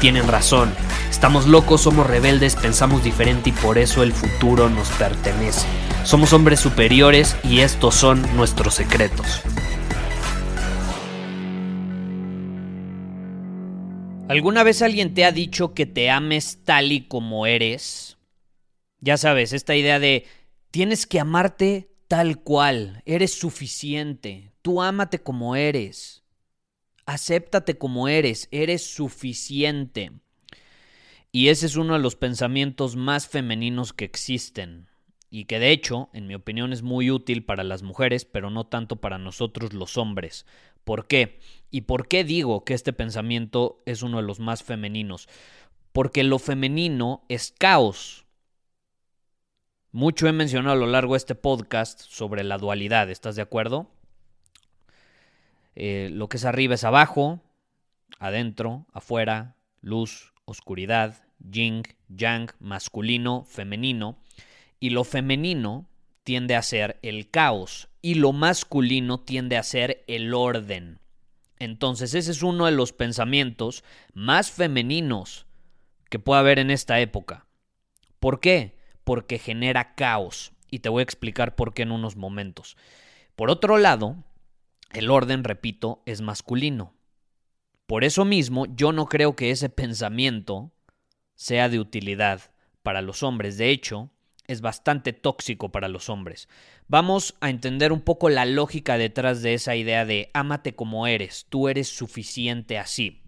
tienen razón. Estamos locos, somos rebeldes, pensamos diferente y por eso el futuro nos pertenece. Somos hombres superiores y estos son nuestros secretos. ¿Alguna vez alguien te ha dicho que te ames tal y como eres? Ya sabes, esta idea de tienes que amarte tal cual, eres suficiente, tú ámate como eres, acéptate como eres, eres suficiente. Y ese es uno de los pensamientos más femeninos que existen y que de hecho, en mi opinión, es muy útil para las mujeres, pero no tanto para nosotros los hombres. ¿Por qué? ¿Y por qué digo que este pensamiento es uno de los más femeninos? Porque lo femenino es caos. Mucho he mencionado a lo largo de este podcast sobre la dualidad, ¿estás de acuerdo? Eh, lo que es arriba es abajo, adentro, afuera, luz, oscuridad, yin, yang, masculino, femenino. Y lo femenino tiende a ser el caos y lo masculino tiende a ser el orden. Entonces ese es uno de los pensamientos más femeninos que puede haber en esta época. ¿Por qué? Porque genera caos. Y te voy a explicar por qué en unos momentos. Por otro lado, el orden, repito, es masculino. Por eso mismo, yo no creo que ese pensamiento sea de utilidad para los hombres. De hecho, es bastante tóxico para los hombres. Vamos a entender un poco la lógica detrás de esa idea de ámate como eres, tú eres suficiente así.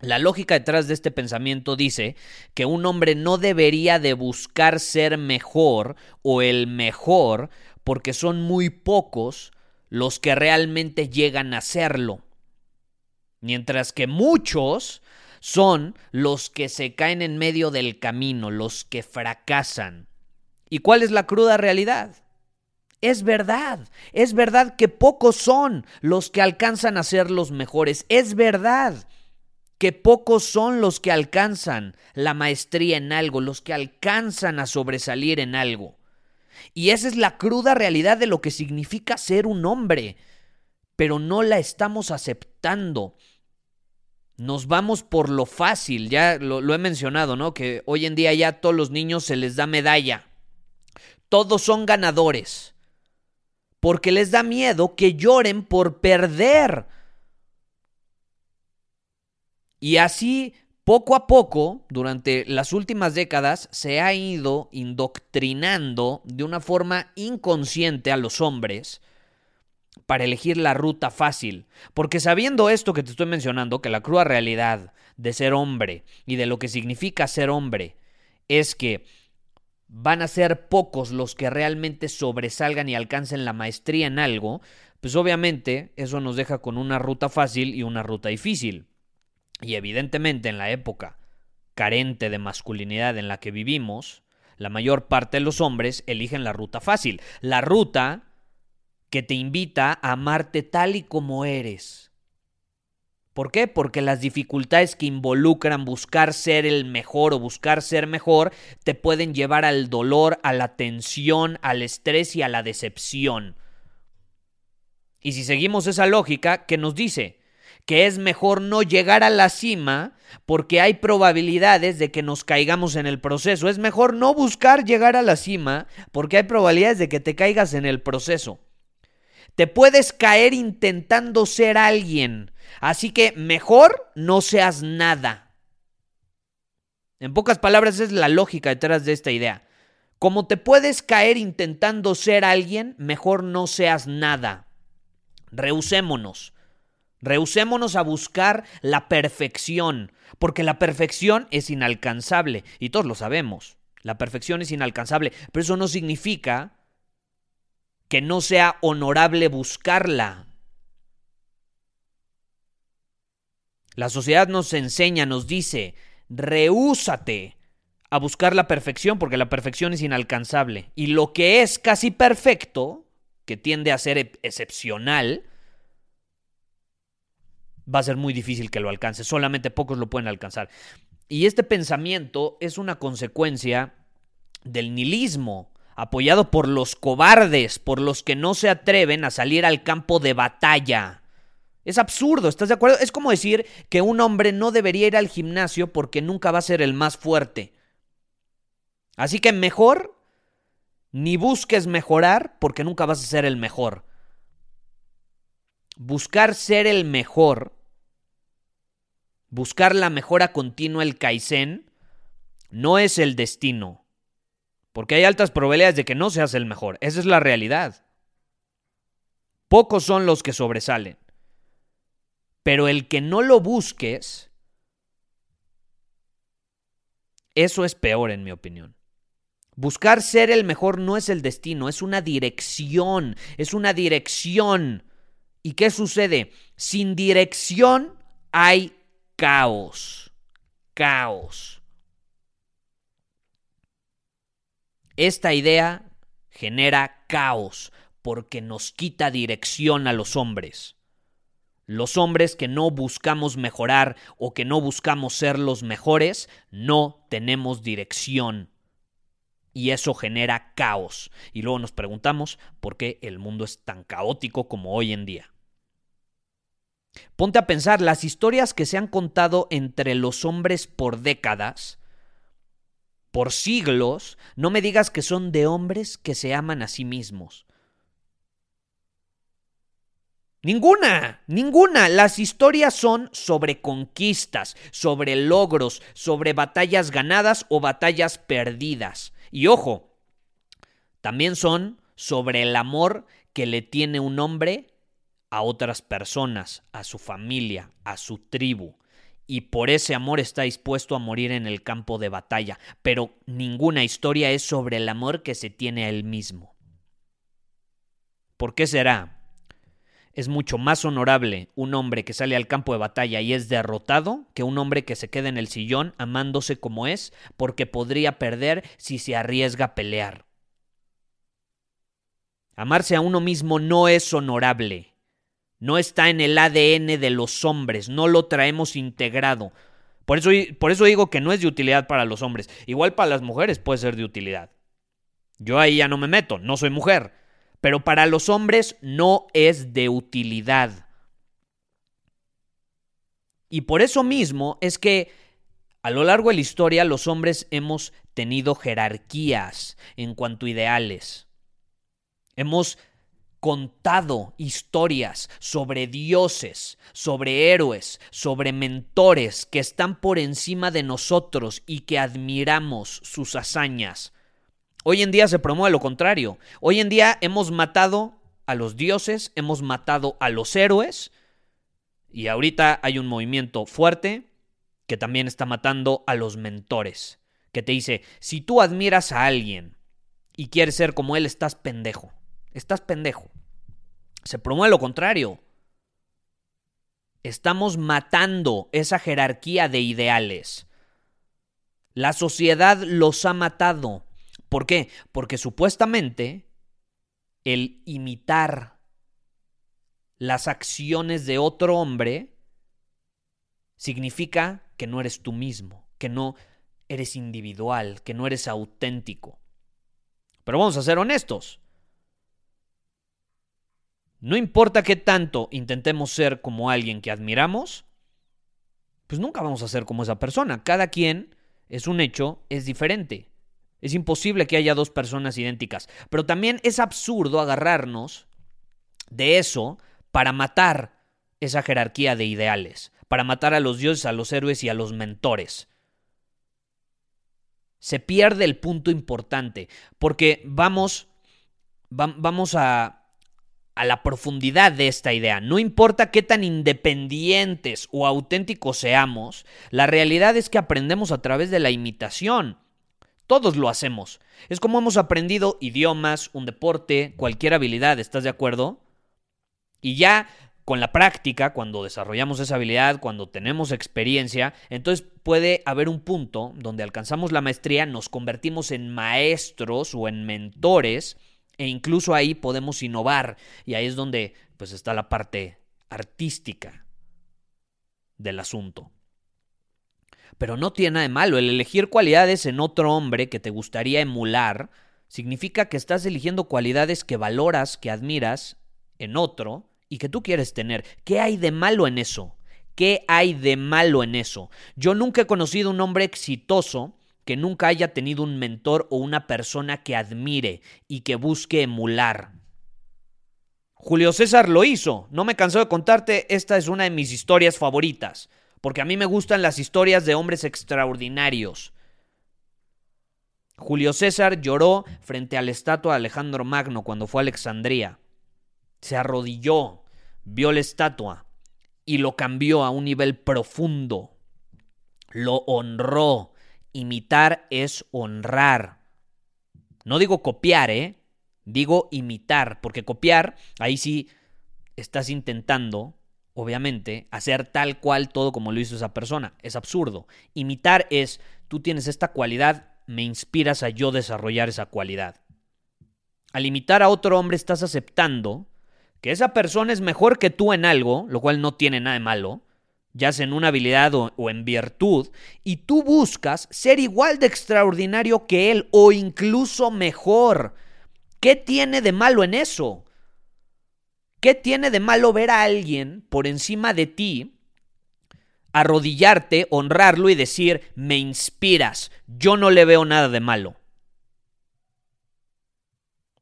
La lógica detrás de este pensamiento dice que un hombre no debería de buscar ser mejor o el mejor porque son muy pocos los que realmente llegan a serlo. Mientras que muchos son los que se caen en medio del camino, los que fracasan. ¿Y cuál es la cruda realidad? Es verdad, es verdad que pocos son los que alcanzan a ser los mejores, es verdad que pocos son los que alcanzan la maestría en algo, los que alcanzan a sobresalir en algo. Y esa es la cruda realidad de lo que significa ser un hombre, pero no la estamos aceptando. Nos vamos por lo fácil, ya lo, he mencionado, ¿no? Que hoy en día ya a todos los niños se les da medalla todos son ganadores. Porque les da miedo que lloren por perder. Y así, poco a poco, durante las últimas décadas, se ha ido indoctrinando de una forma inconsciente a los hombres para elegir la ruta fácil. Porque sabiendo esto que te estoy mencionando, que la cruda realidad de ser hombre y de lo que significa ser hombre es que van a ser pocos los que realmente sobresalgan y alcancen la maestría en algo, pues obviamente eso nos deja con una ruta fácil y una ruta difícil. Y evidentemente en la época carente de masculinidad en la que vivimos, la mayor parte de los hombres eligen la ruta fácil, la ruta que te invita a amarte tal y como eres, ¿Por qué? Porque las dificultades que involucran buscar ser el mejor o buscar ser mejor te pueden llevar al dolor, a la tensión, al estrés y a la decepción. Y si seguimos esa lógica, ¿qué nos dice? Que es mejor no llegar a la cima porque hay probabilidades de que nos caigamos en el proceso. Es mejor no buscar llegar a la cima porque hay probabilidades de que te caigas en el proceso. Te puedes caer intentando ser alguien Así que mejor no seas nada. En pocas palabras es la lógica detrás de esta idea. Como te puedes caer intentando ser alguien, mejor no seas nada. Rehusémonos. Rehusémonos a buscar la perfección, porque la perfección es inalcanzable y todos lo sabemos. La perfección es inalcanzable, pero eso no significa que no sea honorable buscarla. La sociedad nos enseña, nos dice, rehúsate a buscar la perfección porque la perfección es inalcanzable. Y lo que es casi perfecto, que tiende a ser excepcional, va a ser muy difícil que lo alcance. Solamente pocos lo pueden alcanzar. Y este pensamiento es una consecuencia del nihilismo, apoyado por los cobardes, por los que no se atreven a salir al campo de batalla. Es absurdo, ¿estás de acuerdo? Es como decir que un hombre no debería ir al gimnasio porque nunca va a ser el más fuerte. Así que mejor ni busques mejorar porque nunca vas a ser el mejor. Buscar ser el mejor Buscar la mejora continua, el Kaizen, no es el destino. Porque hay altas probabilidades de que no seas el mejor. Esa es la realidad. Pocos son los que sobresalen. Pero el que no lo busques, eso es peor en mi opinión. Buscar ser el mejor no es el destino, es una dirección, es una dirección. ¿Y qué sucede? Sin dirección hay caos. Caos. Esta idea genera caos porque nos quita dirección a los hombres. Los hombres que no buscamos mejorar o que no buscamos ser los mejores, no tenemos dirección. Y eso genera caos. Y luego nos preguntamos por qué el mundo es tan caótico como hoy en día. Ponte a pensar, las historias que se han contado entre los hombres por décadas, por siglos, no me digas que son de hombres que se aman a sí mismos. Ninguna, ninguna. Las historias son sobre conquistas, sobre logros, sobre batallas ganadas o batallas perdidas. Y ojo, también son sobre el amor que le tiene un hombre a otras personas, a su familia, a su tribu, y por ese amor está dispuesto a morir en el campo de batalla, pero ninguna historia es sobre el amor que se tiene a él mismo. ¿Por qué será? Es mucho más honorable un hombre que sale al campo de batalla y es derrotado que un hombre que se queda en el sillón amándose como es porque podría perder si se arriesga a pelear. Amarse a uno mismo no es honorable no está en el ADN de los hombres, no lo traemos integrado. Por eso, por eso digo que no es de utilidad para los hombres. Igual para las mujeres puede ser de utilidad. Yo ahí ya no me meto, no soy mujer. Pero para los hombres no es de utilidad. Y por eso mismo es que a lo largo de la historia los hombres hemos tenido jerarquías en cuanto a ideales. Hemos contado historias sobre dioses, sobre héroes, sobre mentores que están por encima de nosotros y que admiramos sus hazañas. Hoy en día se promueve lo contrario. Hoy en día hemos matado a los dioses, hemos matado a los héroes y ahorita hay un movimiento fuerte que también está matando a los mentores, que te dice, si tú admiras a alguien y quieres ser como él, estás pendejo. Estás pendejo. Se promueve lo contrario. Estamos matando esa jerarquía de ideales. La sociedad los ha matado. ¿Por qué? Porque supuestamente el imitar las acciones de otro hombre significa que no eres tú mismo, que no eres individual, que no eres auténtico. Pero vamos a ser honestos. No importa qué tanto intentemos ser como alguien que admiramos, pues nunca vamos a ser como esa persona. Cada quien, es un hecho, es diferente. Es imposible que haya dos personas idénticas. Pero también es absurdo agarrarnos de eso para matar esa jerarquía de ideales, para matar a los dioses, a los héroes y a los mentores. Se pierde el punto importante, porque vamos, vamos a a la profundidad de esta idea. No importa qué tan independientes o auténticos seamos, la realidad es que aprendemos a través de la imitación. Todos lo hacemos. Es como hemos aprendido idiomas, un deporte, cualquier habilidad, ¿estás de acuerdo? Y ya con la práctica, cuando desarrollamos esa habilidad, cuando tenemos experiencia, entonces puede haber un punto donde alcanzamos la maestría, nos convertimos en maestros o en mentores e incluso ahí podemos innovar y ahí es donde pues está la parte artística del asunto. Pero no tiene nada de malo. El elegir cualidades en otro hombre que te gustaría emular significa que estás eligiendo cualidades que valoras, que admiras en otro y que tú quieres tener. ¿Qué hay de malo en eso? ¿Qué hay de malo en eso? Yo nunca he conocido un hombre exitoso que nunca haya tenido un mentor o una persona que admire y que busque emular. Julio César lo hizo. No me canso de contarte, esta es una de mis historias favoritas porque a mí me gustan las historias de hombres extraordinarios. Julio César lloró frente a la estatua de Alejandro Magno cuando fue a Alejandría. Se arrodilló, vio la estatua y lo cambió a un nivel profundo. Lo honró. Imitar es honrar. No digo copiar, ¿eh? Digo imitar, porque copiar, ahí sí estás intentando obviamente, hacer tal cual todo como lo hizo esa persona. Es absurdo. Imitar es, tú tienes esta cualidad, me inspiras a yo desarrollar esa cualidad. Al imitar a otro hombre estás aceptando que esa persona es mejor que tú en algo, lo cual no tiene nada de malo, ya sea en una habilidad o, o en virtud, y tú buscas ser igual de extraordinario que él o incluso mejor. ¿Qué tiene de malo en eso? ¿Qué tiene de malo ver a alguien por encima de ti, arrodillarte, honrarlo y decir, me inspiras? Yo no le veo nada de malo.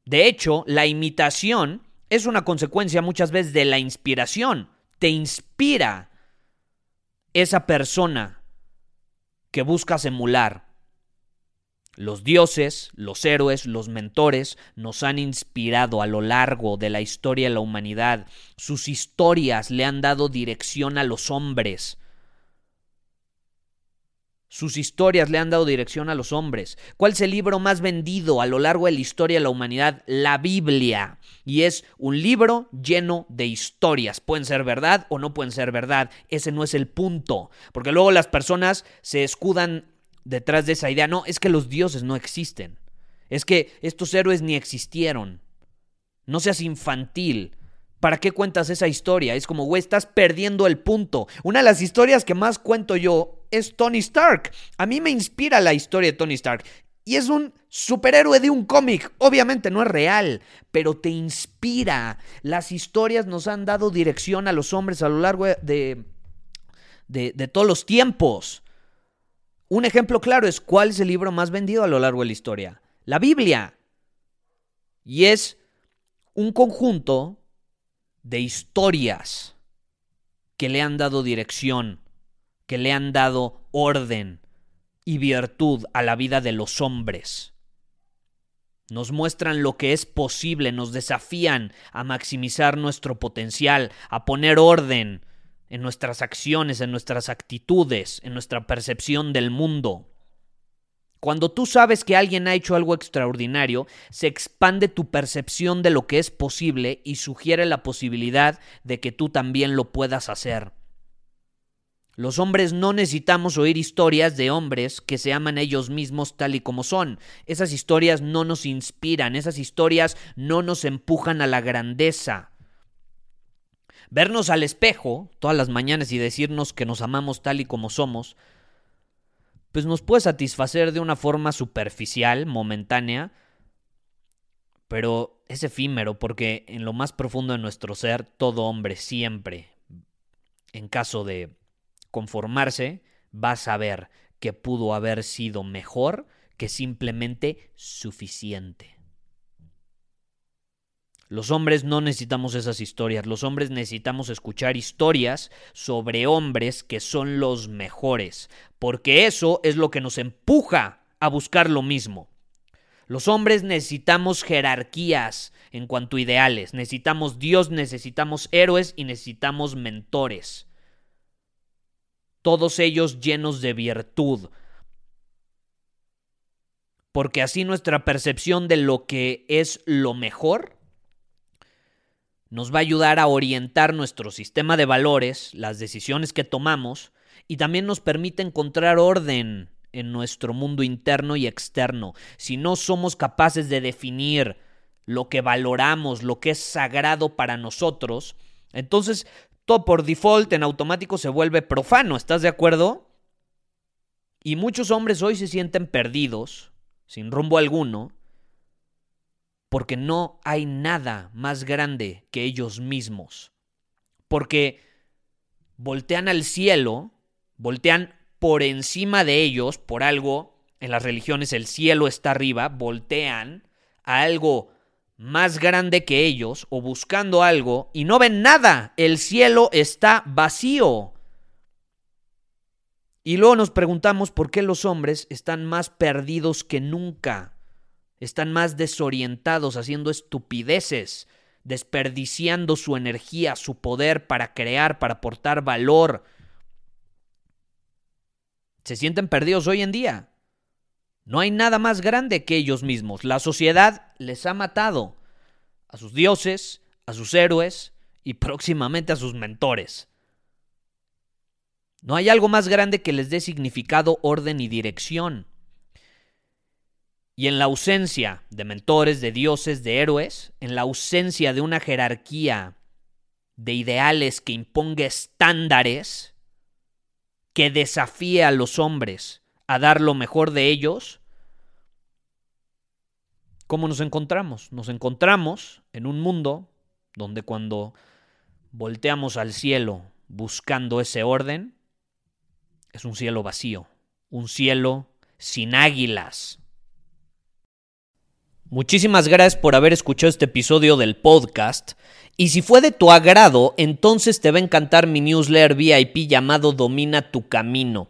De hecho, la imitación es una consecuencia muchas veces de la inspiración. Te inspira esa persona que buscas emular. Los dioses, los héroes, los mentores nos han inspirado a lo largo de la historia de la humanidad. Sus historias le han dado dirección a los hombres. Sus historias le han dado dirección a los hombres. ¿Cuál es el libro más vendido a lo largo de la historia de la humanidad? La Biblia. Y es un libro lleno de historias. Pueden ser verdad o no pueden ser verdad. Ese no es el punto. Porque luego las personas se escudan detrás de esa idea. No, es que los dioses no existen. Es que estos héroes ni existieron. No seas infantil. ¿Para qué cuentas esa historia? Es como, güey, estás perdiendo el punto. Una de las historias que más cuento yo es Tony Stark. A mí me inspira la historia de Tony Stark. Y es un superhéroe de un cómic. Obviamente no es real, pero te inspira. Las historias nos han dado dirección a los hombres a lo largo de, de, de todos los tiempos. Un ejemplo claro es cuál es el libro más vendido a lo largo de la historia. La Biblia. Y es un conjunto de historias que le han dado dirección, que le han dado orden y virtud a la vida de los hombres. Nos muestran lo que es posible, nos desafían a maximizar nuestro potencial, a poner orden, en nuestras acciones, en nuestras actitudes, en nuestra percepción del mundo. Cuando tú sabes que alguien ha hecho algo extraordinario, se expande tu percepción de lo que es posible y sugiere la posibilidad de que tú también lo puedas hacer. Los hombres no necesitamos oír historias de hombres que se aman ellos mismos tal y como son. Esas historias no nos inspiran, esas historias no nos empujan a la grandeza. Vernos al espejo todas las mañanas y decirnos que nos amamos tal y como somos, pues nos puede satisfacer de una forma superficial, momentánea, pero es efímero porque en lo más profundo de nuestro ser, todo hombre siempre, en caso de conformarse, va a saber que pudo haber sido mejor que simplemente suficiente. Los hombres no necesitamos esas historias, los hombres necesitamos escuchar historias sobre hombres que son los mejores, porque eso es lo que nos empuja a buscar lo mismo. Los hombres necesitamos jerarquías en cuanto a ideales, necesitamos Dios, necesitamos héroes y necesitamos mentores. Todos ellos llenos de virtud, porque así nuestra percepción de lo que es lo mejor nos va a ayudar a orientar nuestro sistema de valores, las decisiones que tomamos, y también nos permite encontrar orden en nuestro mundo interno y externo. Si no somos capaces de definir lo que valoramos, lo que es sagrado para nosotros, entonces todo por default en automático se vuelve profano, ¿estás de acuerdo? Y muchos hombres hoy se sienten perdidos, sin rumbo alguno, porque no hay nada más grande que ellos mismos. Porque voltean al cielo, voltean por encima de ellos, por algo, en las religiones el cielo está arriba, voltean a algo más grande que ellos o buscando algo y no ven nada, el cielo está vacío. Y luego nos preguntamos por qué los hombres están más perdidos que nunca, están más desorientados, haciendo estupideces, desperdiciando su energía, su poder para crear, para aportar valor. Se sienten perdidos hoy en día. No hay nada más grande que ellos mismos. La sociedad les ha matado a sus dioses, a sus héroes y próximamente a sus mentores. No hay algo más grande que les dé significado, orden y dirección. Y en la ausencia de mentores, de dioses, de héroes, en la ausencia de una jerarquía de ideales que imponga estándares, que desafíe a los hombres a dar lo mejor de ellos, ¿cómo nos encontramos? Nos encontramos en un mundo donde cuando volteamos al cielo buscando ese orden, es un cielo vacío, un cielo sin águilas. Muchísimas gracias por haber escuchado este episodio del podcast. Y si fue de tu agrado, entonces te va a encantar mi newsletter VIP llamado Domina tu Camino.